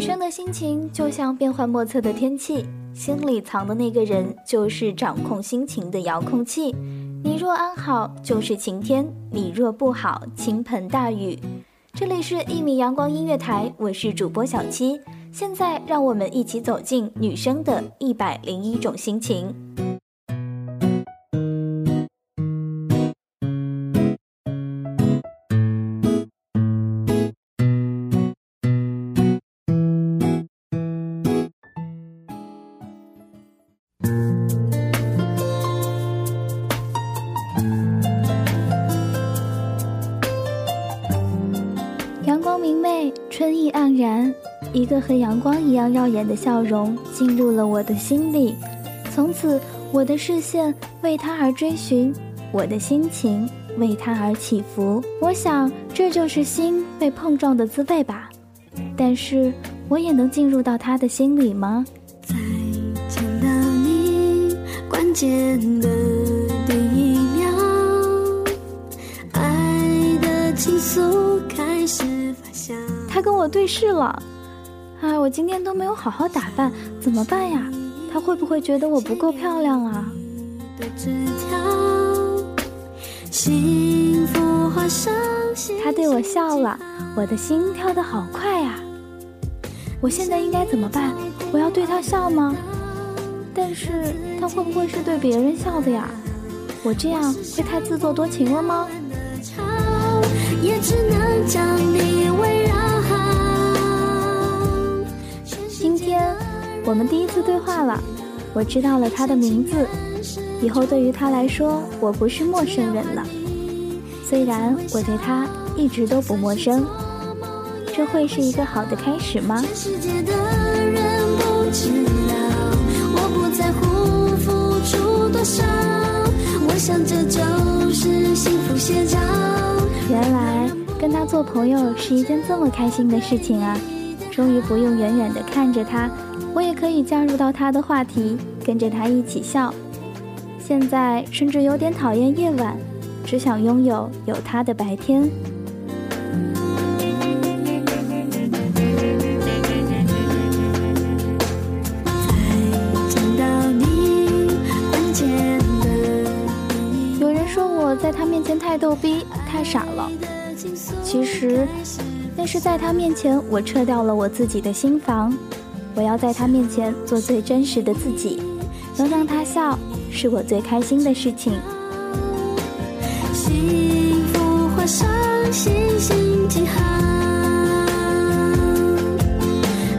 女生的心情就像变幻莫测的天气，心里藏的那个人就是掌控心情的遥控器。你若安好，就是晴天；你若不好，倾盆大雨。这里是一米阳光音乐台，我是主播小七。现在让我们一起走进女生的一百零一种心情。然，一个和阳光一样耀眼的笑容进入了我的心里。从此，我的视线为他而追寻，我的心情为他而起伏。我想，这就是心被碰撞的滋味吧。但是，我也能进入到他的心里吗？再见到你，关键的第一秒，爱的情愫开始。他跟我对视了，哎，我今天都没有好好打扮，怎么办呀？他会不会觉得我不够漂亮啊？他对我笑了，我的心跳得好快呀！我现在应该怎么办？我要对他笑吗？但是他会不会是对别人笑的呀？我这样会太自作多情了吗？吵，也只能将你围绕。今天我们第一次对话了，我知道了他的名字，以后对于他来说，我不是陌生人了。虽然我对他一直都不陌生，这会是一个好的开始吗？全世界的人不知道，我不在乎付出多少，我想这就是幸福写照。原来跟他做朋友是一件这么开心的事情啊！终于不用远远的看着他，我也可以加入到他的话题，跟着他一起笑。现在甚至有点讨厌夜晚，只想拥有有他的白天。在他面前太逗逼、太傻了，其实那是在他面前我撤掉了我自己的心防。我要在他面前做最真实的自己，能让他笑是我最开心的事情。幸福画上星星记号。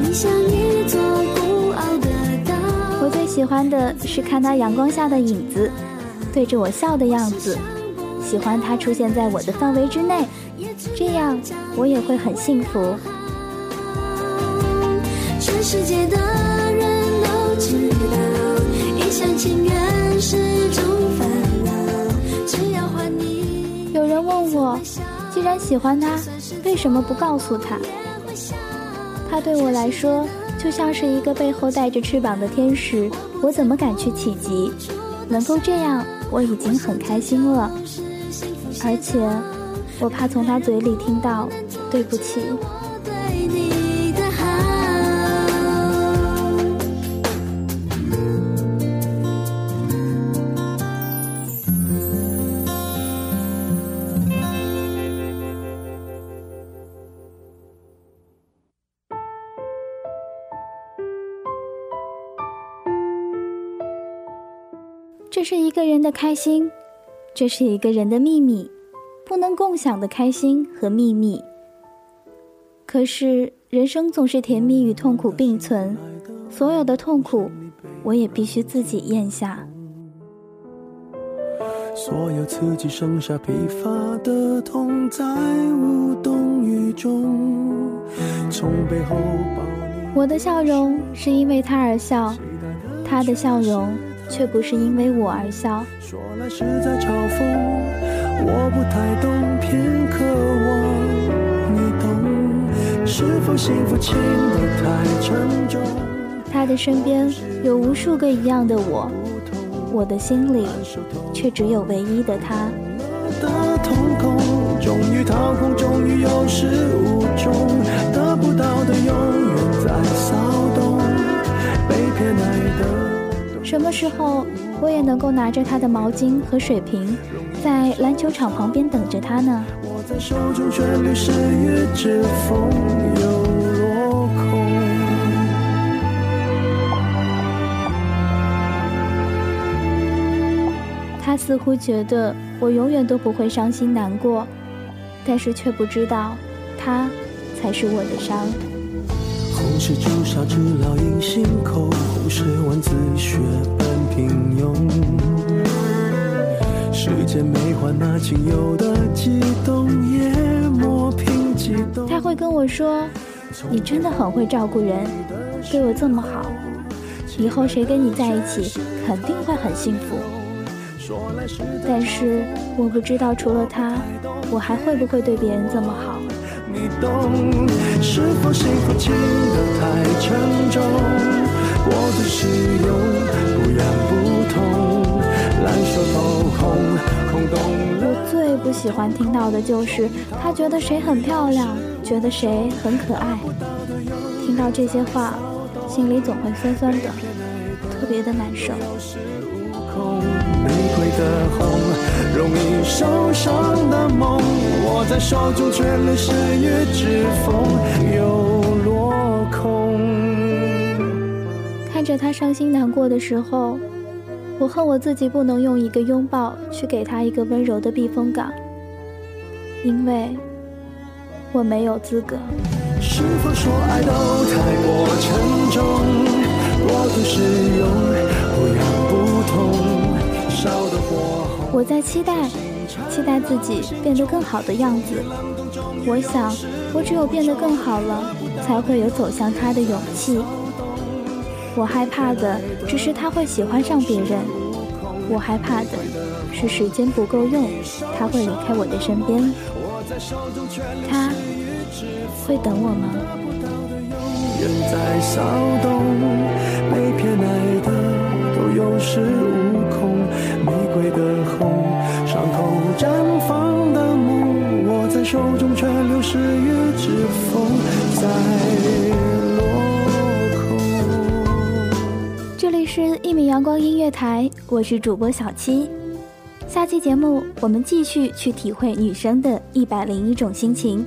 你像一座孤傲的岛。我最喜欢的是看他阳光下的影子，对着我笑的样子，喜欢他出现在我的范围之内，这样我也会很幸福。全世界的人都知道，一厢情愿是种烦恼。只要还你，有人问我，既然喜欢他，为什么不告诉他？他对我来说就像是一个背后带着翅膀的天使，我怎么敢去企及？能够这样，我已经很开心了。而且，我怕从他嘴里听到“对不起”。这是一个人的开心，这是一个人的秘密，不能共享的开心和秘密。可是人生总是甜蜜与痛苦并存，所有的痛苦，我也必须自己咽下。所有刺激剩下疲乏的痛，在无动于衷。从背后抱你。我的笑容是因为他而笑，他的笑容却不是因为我而笑。说来是在嘲讽，我不太懂，偏渴望你懂。是否幸福轻得太沉重？他的身边有无数个一样的我。我的心里却只有唯一的他。的瞳孔，终于掏空，终于有始无终，得不到的永远在什么时候我也能够拿着他的毛巾和水瓶，在篮球场旁边等着他呢？他似乎觉得我永远都不会伤心难过，但是却不知道，他才是我的伤。红是朱砂痣烙印心口，红是万字血般平庸。时间没换那仅有的悸动，也磨平激动。他会跟我说：“你真的很会照顾人，对我这么好，以后谁跟你在一起，肯定会很幸福。”但是我不知道，除了他，我还会不会对别人这么好？你懂，是否幸福轻得太沉重？过度使用，不痒不痛，烂熟透红，空洞。我最不喜欢听到的就是他觉得谁很漂亮，觉得谁很可爱。听到这些话，心里总会酸酸的，特别的难受。玫瑰的红，容易受伤的梦，握在手中却流失于指缝，又落空。看着他伤心难过的时候，我恨我自己不能用一个拥抱去给他一个温柔的避风港，因为我没有资格。是否说爱都太过沉重，过度使用，不痒不痛。我在期待，期待自己变得更好的样子。我想，我只有变得更好了，才会有走向他的勇气。我害怕的只是他会喜欢上别人，我害怕的是时间不够用，他会离开我的身边。他会等我吗？玫却流失于指缝，在落空。这里是一米阳光音乐台，我是主播小七。下期节目我们继续去体会女生的一百零一种心情。